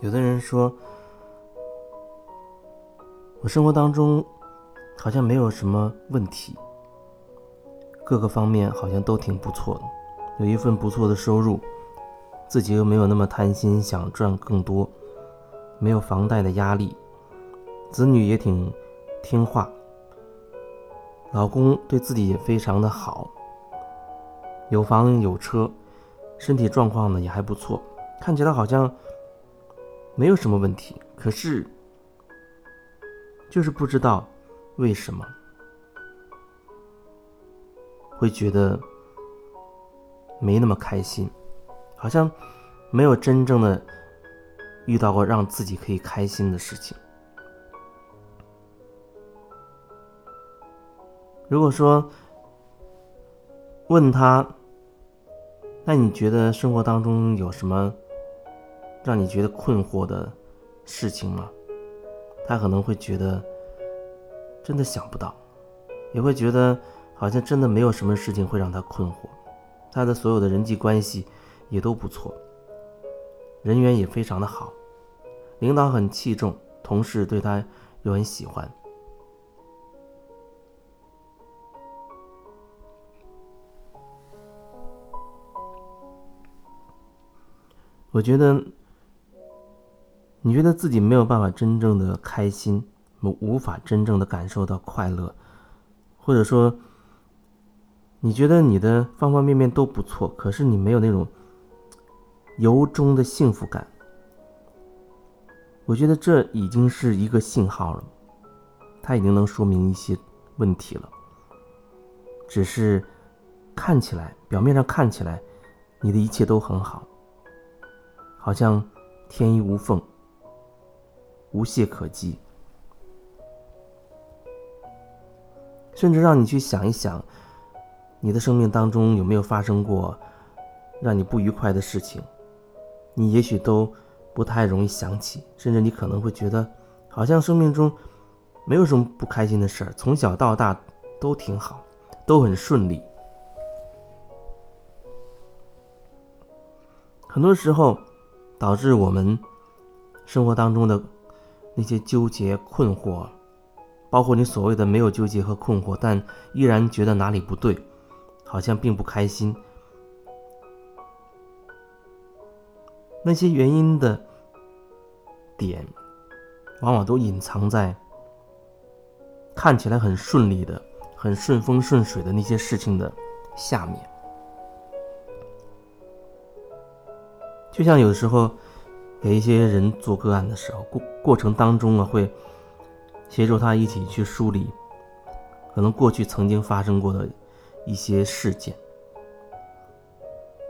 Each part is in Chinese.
有的人说，我生活当中好像没有什么问题，各个方面好像都挺不错的，有一份不错的收入，自己又没有那么贪心，想赚更多，没有房贷的压力，子女也挺听话，老公对自己也非常的好，有房有车，身体状况呢也还不错，看起来好像。没有什么问题，可是就是不知道为什么会觉得没那么开心，好像没有真正的遇到过让自己可以开心的事情。如果说问他，那你觉得生活当中有什么？让你觉得困惑的事情吗？他可能会觉得真的想不到，也会觉得好像真的没有什么事情会让他困惑。他的所有的人际关系也都不错，人缘也非常的好，领导很器重，同事对他又很喜欢。我觉得。你觉得自己没有办法真正的开心，我无法真正的感受到快乐，或者说，你觉得你的方方面面都不错，可是你没有那种由衷的幸福感。我觉得这已经是一个信号了，它已经能说明一些问题了。只是看起来，表面上看起来，你的一切都很好，好像天衣无缝。无懈可击，甚至让你去想一想，你的生命当中有没有发生过让你不愉快的事情？你也许都不太容易想起，甚至你可能会觉得，好像生命中没有什么不开心的事儿，从小到大都挺好，都很顺利。很多时候，导致我们生活当中的。那些纠结、困惑，包括你所谓的没有纠结和困惑，但依然觉得哪里不对，好像并不开心。那些原因的点，往往都隐藏在看起来很顺利的、很顺风顺水的那些事情的下面。就像有的时候。给一些人做个案的时候，过过程当中啊，会协助他一起去梳理可能过去曾经发生过的一些事件。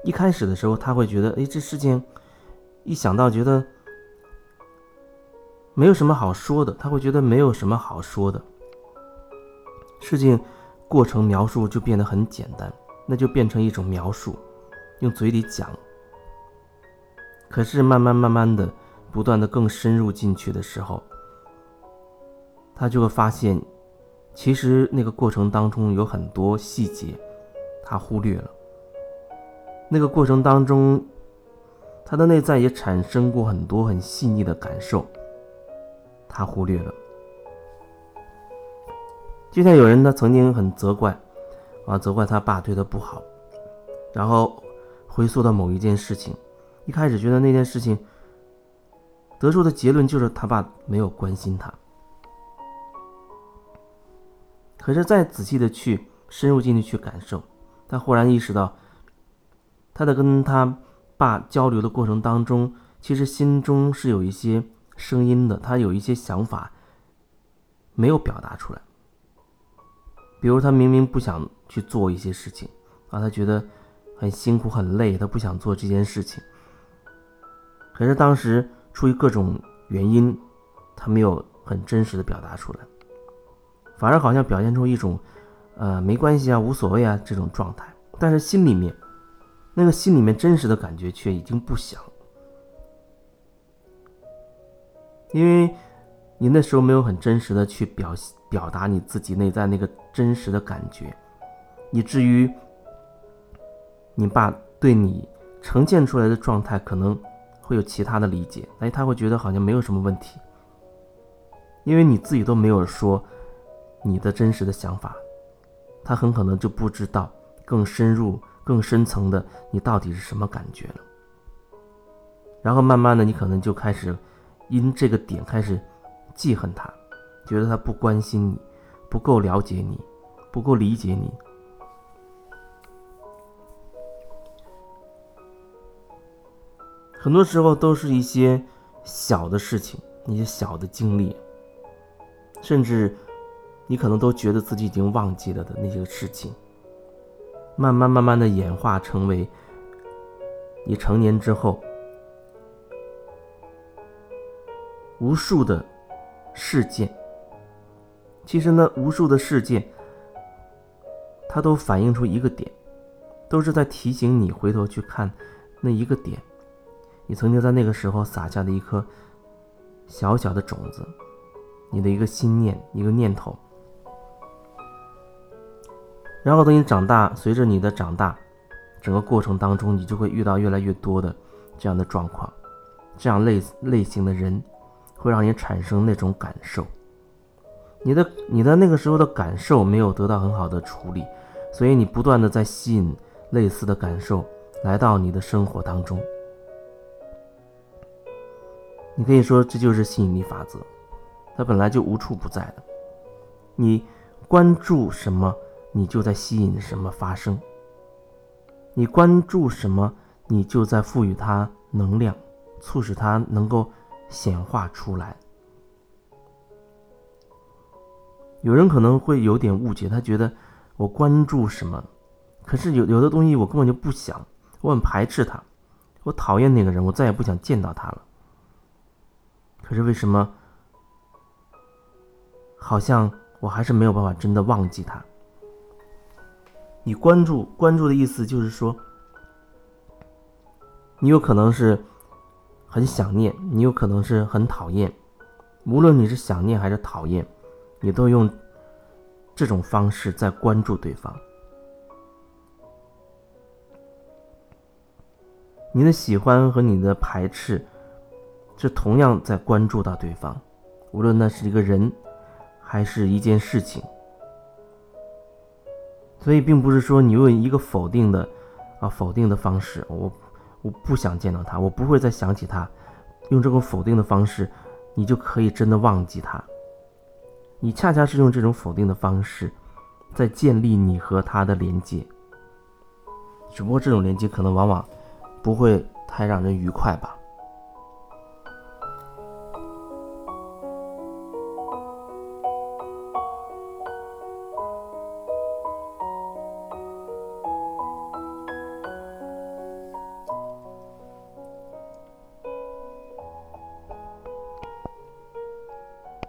一开始的时候，他会觉得，哎，这事情一想到觉得没有什么好说的，他会觉得没有什么好说的。事情过程描述就变得很简单，那就变成一种描述，用嘴里讲。可是慢慢慢慢的，不断的更深入进去的时候，他就会发现，其实那个过程当中有很多细节，他忽略了。那个过程当中，他的内在也产生过很多很细腻的感受，他忽略了。就像有人呢曾经很责怪，啊，责怪他爸对他不好，然后回溯到某一件事情。一开始觉得那件事情得出的结论就是他爸没有关心他，可是再仔细的去深入进去去感受，他忽然意识到，他在跟他爸交流的过程当中，其实心中是有一些声音的，他有一些想法没有表达出来，比如他明明不想去做一些事情啊，他觉得很辛苦很累，他不想做这件事情。可是当时出于各种原因，他没有很真实的表达出来，反而好像表现出一种，呃，没关系啊，无所谓啊这种状态。但是心里面，那个心里面真实的感觉却已经不想，因为你那时候没有很真实的去表表达你自己内在那个真实的感觉，以至于你爸对你呈现出来的状态可能。会有其他的理解，哎，他会觉得好像没有什么问题，因为你自己都没有说你的真实的想法，他很可能就不知道更深入、更深层的你到底是什么感觉了。然后慢慢的，你可能就开始因这个点开始记恨他，觉得他不关心你，不够了解你，不够理解你。很多时候都是一些小的事情，一些小的经历，甚至你可能都觉得自己已经忘记了的那些事情，慢慢慢慢的演化成为你成年之后无数的事件。其实呢，无数的事件，它都反映出一个点，都是在提醒你回头去看那一个点。你曾经在那个时候撒下的一颗小小的种子，你的一个心念，一个念头。然后等你长大，随着你的长大，整个过程当中，你就会遇到越来越多的这样的状况，这样类类型的人，会让你产生那种感受。你的你的那个时候的感受没有得到很好的处理，所以你不断的在吸引类似的感受来到你的生活当中。你可以说这就是吸引力法则，它本来就无处不在的。你关注什么，你就在吸引什么发生；你关注什么，你就在赋予它能量，促使它能够显化出来。有人可能会有点误解，他觉得我关注什么，可是有有的东西我根本就不想，我很排斥它，我讨厌那个人，我再也不想见到他了。可是为什么？好像我还是没有办法真的忘记他。你关注关注的意思就是说，你有可能是很想念，你有可能是很讨厌。无论你是想念还是讨厌，你都用这种方式在关注对方。你的喜欢和你的排斥。是同样在关注到对方，无论那是一个人，还是一件事情。所以，并不是说你用一个否定的，啊，否定的方式，我我不想见到他，我不会再想起他，用这种否定的方式，你就可以真的忘记他。你恰恰是用这种否定的方式，在建立你和他的连接。只不过这种连接可能往往不会太让人愉快吧。